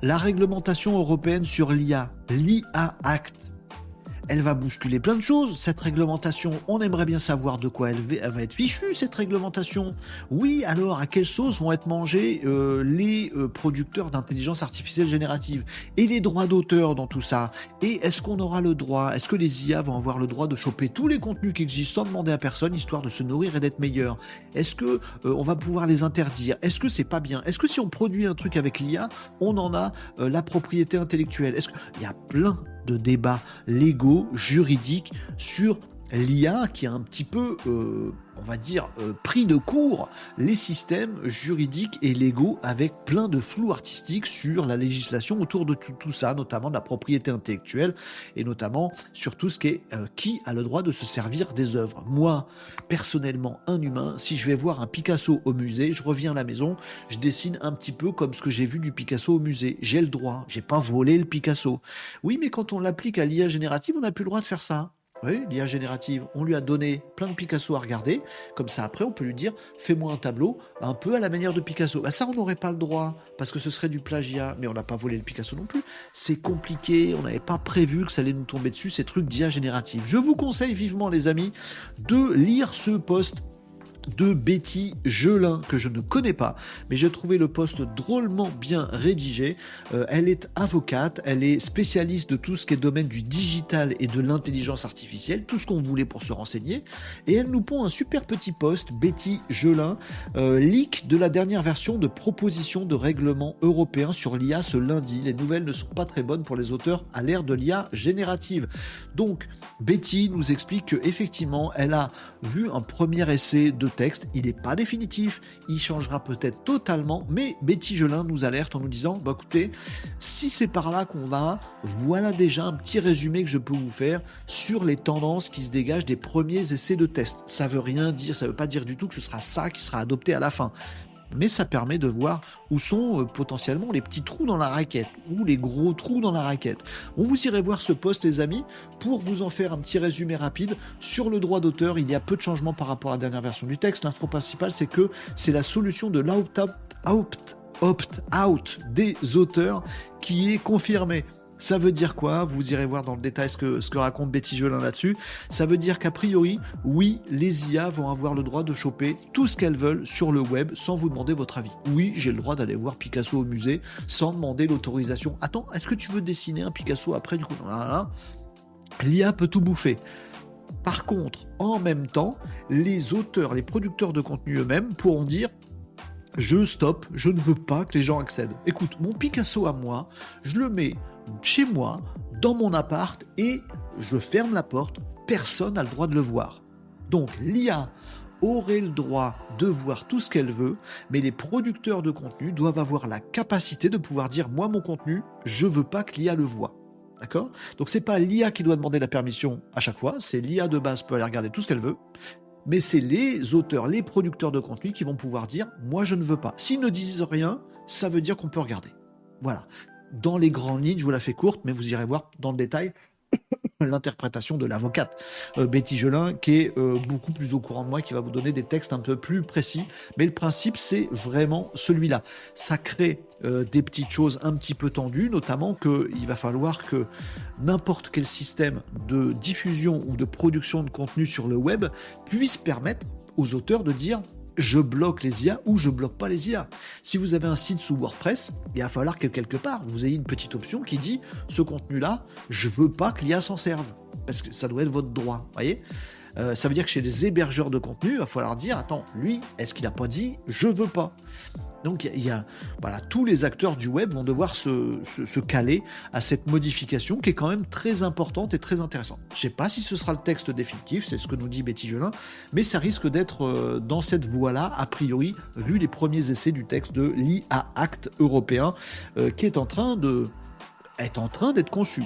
la réglementation européenne sur l'IA, l'IA Act, elle va bousculer plein de choses, cette réglementation. On aimerait bien savoir de quoi elle va être fichue, cette réglementation. Oui, alors à quelle sauce vont être mangés euh, les euh, producteurs d'intelligence artificielle générative Et les droits d'auteur dans tout ça? Et est-ce qu'on aura le droit Est-ce que les IA vont avoir le droit de choper tous les contenus qui existent sans demander à personne, histoire de se nourrir et d'être meilleur Est-ce que euh, on va pouvoir les interdire? Est-ce que c'est pas bien? Est-ce que si on produit un truc avec l'IA, on en a la propriété intellectuelle? Est-ce qu'il y a plein de débats légaux, juridiques sur l'IA qui a un petit peu, euh, on va dire, euh, pris de court les systèmes juridiques et légaux avec plein de flou artistique sur la législation autour de tout, ça, notamment de la propriété intellectuelle et notamment sur tout ce qui est euh, qui a le droit de se servir des œuvres. Moi, personnellement, un humain, si je vais voir un Picasso au musée, je reviens à la maison, je dessine un petit peu comme ce que j'ai vu du Picasso au musée. J'ai le droit, j'ai pas volé le Picasso. Oui, mais quand on l'applique à l'IA générative, on n'a plus le droit de faire ça. Oui, l'IA générative, on lui a donné plein de Picasso à regarder, comme ça après on peut lui dire fais-moi un tableau un peu à la manière de Picasso. Bah, ça on n'aurait pas le droit, parce que ce serait du plagiat, mais on n'a pas volé le Picasso non plus. C'est compliqué, on n'avait pas prévu que ça allait nous tomber dessus, ces trucs d'IA générative. Je vous conseille vivement les amis de lire ce post de Betty Gelin, que je ne connais pas, mais j'ai trouvé le poste drôlement bien rédigé. Euh, elle est avocate, elle est spécialiste de tout ce qui est domaine du digital et de l'intelligence artificielle, tout ce qu'on voulait pour se renseigner. Et elle nous pond un super petit poste, Betty Gelin, euh, leak de la dernière version de proposition de règlement européen sur l'IA ce lundi. Les nouvelles ne sont pas très bonnes pour les auteurs à l'ère de l'IA générative. Donc, Betty nous explique qu'effectivement, elle a vu un premier essai de Il n'est pas définitif, il changera peut-être totalement, mais Betty Gelin nous alerte en nous disant bah écoutez, si c'est par là qu'on va, voilà déjà un petit résumé que je peux vous faire sur les tendances qui se dégagent des premiers essais de test. Ça veut rien dire, ça veut pas dire du tout que ce sera ça qui sera adopté à la fin mais ça permet de voir où sont euh, potentiellement les petits trous dans la raquette ou les gros trous dans la raquette. On vous irez voir ce post les amis pour vous en faire un petit résumé rapide sur le droit d'auteur. Il y a peu de changements par rapport à la dernière version du texte. L'info principale c'est que c'est la solution de l'opt-out des auteurs qui est confirmée. Ça veut dire quoi? Vous irez voir dans le détail ce que, ce que raconte Betty Jolin là-dessus. Ça veut dire qu'a priori, oui, les IA vont avoir le droit de choper tout ce qu'elles veulent sur le web sans vous demander votre avis. Oui, j'ai le droit d'aller voir Picasso au musée sans demander l'autorisation. Attends, est-ce que tu veux dessiner un Picasso après du coup? L'IA peut tout bouffer. Par contre, en même temps, les auteurs, les producteurs de contenu eux-mêmes pourront dire je stoppe, je ne veux pas que les gens accèdent. Écoute, mon Picasso à moi, je le mets chez moi, dans mon appart, et je ferme la porte, personne n'a le droit de le voir. Donc l'IA aurait le droit de voir tout ce qu'elle veut, mais les producteurs de contenu doivent avoir la capacité de pouvoir dire moi mon contenu, je veux pas que l'IA le voit. D'accord? Donc c'est pas l'IA qui doit demander la permission à chaque fois, c'est l'IA de base peut aller regarder tout ce qu'elle veut, mais c'est les auteurs, les producteurs de contenu qui vont pouvoir dire moi je ne veux pas. S'ils ne disent rien, ça veut dire qu'on peut regarder. Voilà dans les grandes lignes, je vous la fais courte, mais vous irez voir dans le détail l'interprétation de l'avocate euh, Betty Gelin, qui est euh, beaucoup plus au courant de moi, qui va vous donner des textes un peu plus précis. Mais le principe, c'est vraiment celui-là. Ça crée euh, des petites choses un petit peu tendues, notamment qu'il va falloir que n'importe quel système de diffusion ou de production de contenu sur le web puisse permettre aux auteurs de dire je bloque les IA ou je bloque pas les IA. Si vous avez un site sous WordPress, il va falloir que quelque part vous ayez une petite option qui dit ce contenu-là, je veux pas que l'IA s'en serve parce que ça doit être votre droit, voyez? Euh, ça veut dire que chez les hébergeurs de contenu, il va falloir dire attends, lui, est-ce qu'il n'a pas dit je veux pas? Donc y, a, voilà, tous les acteurs du web vont devoir se, caler à cette modification qui est quand même très importante et très intéressante. Je ne sais pas si ce sera le texte définitif, c'est ce que nous dit Betty Gelin, mais ça risque d'être euh, dans cette voie-là, a priori, vu les premiers essais du texte de l'IA Act européen, euh, qui est en train d'être conçu.